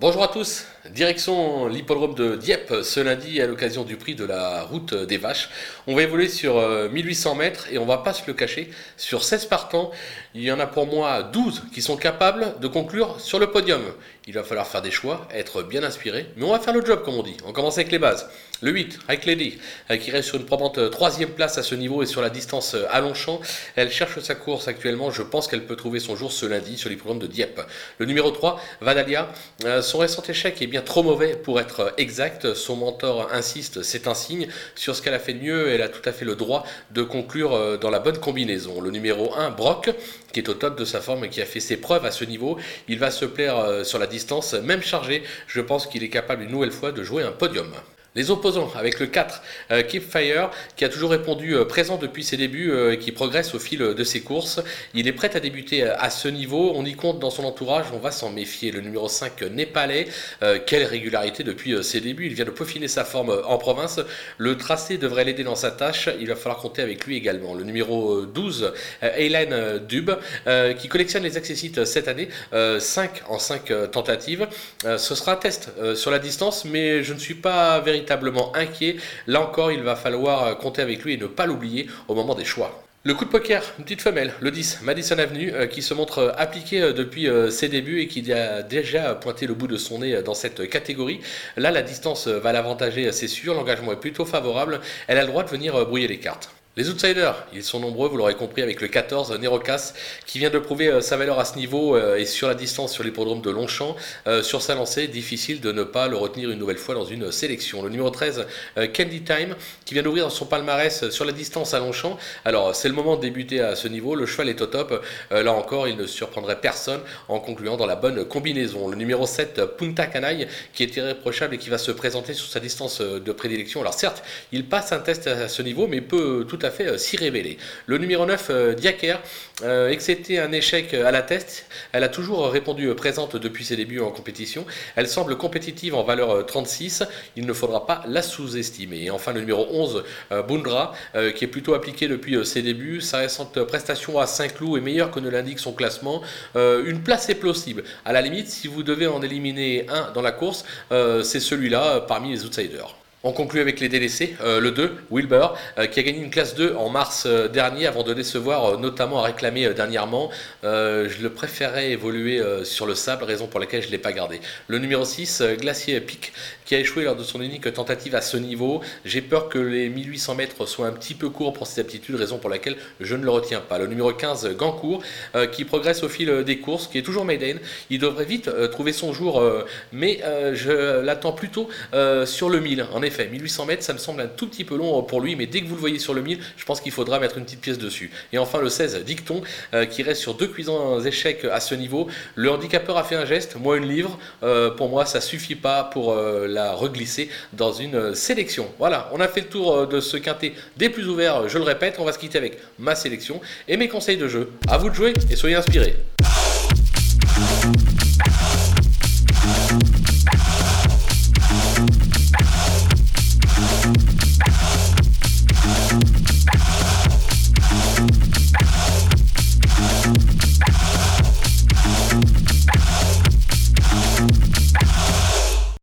Bonjour à tous, direction l'hippodrome de Dieppe ce lundi à l'occasion du prix de la route des vaches. On va évoluer sur 1800 euh, mètres et on va pas se le cacher, sur 16 partants, il y en a pour moi 12 qui sont capables de conclure sur le podium. Il va falloir faire des choix, être bien inspiré, mais on va faire le job comme on dit. On commence avec les bases. Le 8, Hike Lady, euh, qui reste sur une probante euh, troisième place à ce niveau et sur la distance à Longchamp. Elle cherche sa course actuellement, je pense qu'elle peut trouver son jour ce lundi sur l'hippodrome de Dieppe. Le numéro 3, Vadalia, son récent échec est bien trop mauvais pour être exact. Son mentor insiste, c'est un signe. Sur ce qu'elle a fait de mieux, elle a tout à fait le droit de conclure euh, dans la bonne combinaison. Le numéro 1, Brock, qui est au top de sa forme et qui a fait ses preuves à ce niveau, il va se plaire euh, sur la distance, même chargé. Je pense qu'il est capable une nouvelle fois de jouer un podium. Les opposants avec le 4, euh, Keep Fire, qui a toujours répondu euh, présent depuis ses débuts euh, et qui progresse au fil de ses courses. Il est prêt à débuter à ce niveau. On y compte dans son entourage, on va s'en méfier. Le numéro 5, Népalais, quelle régularité depuis ses débuts. Il vient de peaufiner sa forme en province. Le tracé devrait l'aider dans sa tâche. Il va falloir compter avec lui également. Le numéro 12, Hélène Dub, qui collectionne les accessites cette année, 5 en 5 tentatives. ce sera un test sur la distance, mais je ne suis pas véritablement inquiet. Là encore, il va falloir euh, compter avec lui et ne pas l'oublier au moment des choix. Le coup de poker, une petite femelle, le 10, Madison Avenue, euh, qui se montre euh, appliqué depuis ses débuts et qui a déjà pointé le bout de son nez dans cette catégorie. Là, la distance va l'avantager, c'est sûr, l'engagement est plutôt favorable. Elle a le droit de venir brouiller les cartes. Les outsiders, ils sont nombreux, vous l'aurez compris, avec le 14, Nerocas, qui vient de prouver euh, sa valeur à ce niveau euh, et sur la distance sur l'hippodrome de Longchamp. Euh, sur sa lancée, difficile de ne pas le retenir une nouvelle fois dans une sélection. Le numéro 13, Candy Time, qui vient d'ouvrir son palmarès sur la distance à Longchamp. Alors, c'est le moment de débuter à ce niveau. Le cheval est au top. là encore, il ne surprendrait personne en concluant dans la bonne combinaison. Le numéro 7, Punta Canaille, qui est irréprochable et qui va se présenter sur sa distance de prédilection. Alors, certes, il passe un test à ce niveau, mais peut tout à fait euh, s'y révéler. Le numéro 9, euh, Diaker, euh, excepté un échec à la test, elle a toujours répondu présente depuis ses débuts en compétition. Elle semble compétitive en valeur 36, il ne faudra pas la sous-estimer. Et enfin le numéro 11, Bundra, qui est plutôt appliqué depuis ses débuts. Sa récente prestation à Saint-Cloud est meilleure que ne l'indique son classement. une place est plausible. À la limite, si vous devez en éliminer un dans la course, c'est celui-là parmi les outsiders. On conclut avec les délaissés. Euh, le 2, Wilbur, euh, qui a gagné une classe 2 en mars euh, dernier avant de décevoir, notamment à réclamer dernièrement. je le préférais évoluer sur le sable, raison pour laquelle je ne l'ai pas gardé. Le numéro 6, Glacier Pic, qui a échoué lors de son unique tentative à ce niveau. J'ai peur que les 1800 mètres soient un petit peu courts pour ses aptitudes, raison pour laquelle je ne le retiens pas. Le numéro 15, Gancourt, qui progresse au fil des courses, qui est toujours maiden. Il devrait vite trouver son jour, mais je l'attends plutôt sur le 1000. En effet, 1800 mètres, ça me semble un tout petit peu long pour lui, mais dès que vous le voyez sur le 1000, je pense qu'il faudra mettre une petite pièce dessus. Et enfin, le 16, Dicton, euh, qui reste sur deux cuisants échecs à ce niveau. Le handicapeur a fait un geste, moi une livre. Euh, pour moi, ça suffit pas pour euh, la reglisser dans une sélection. Voilà, on a fait le tour de ce quintet des plus ouverts, je le répète. On va se quitter avec ma sélection et mes conseils de jeu. À vous de jouer et soyez inspirés.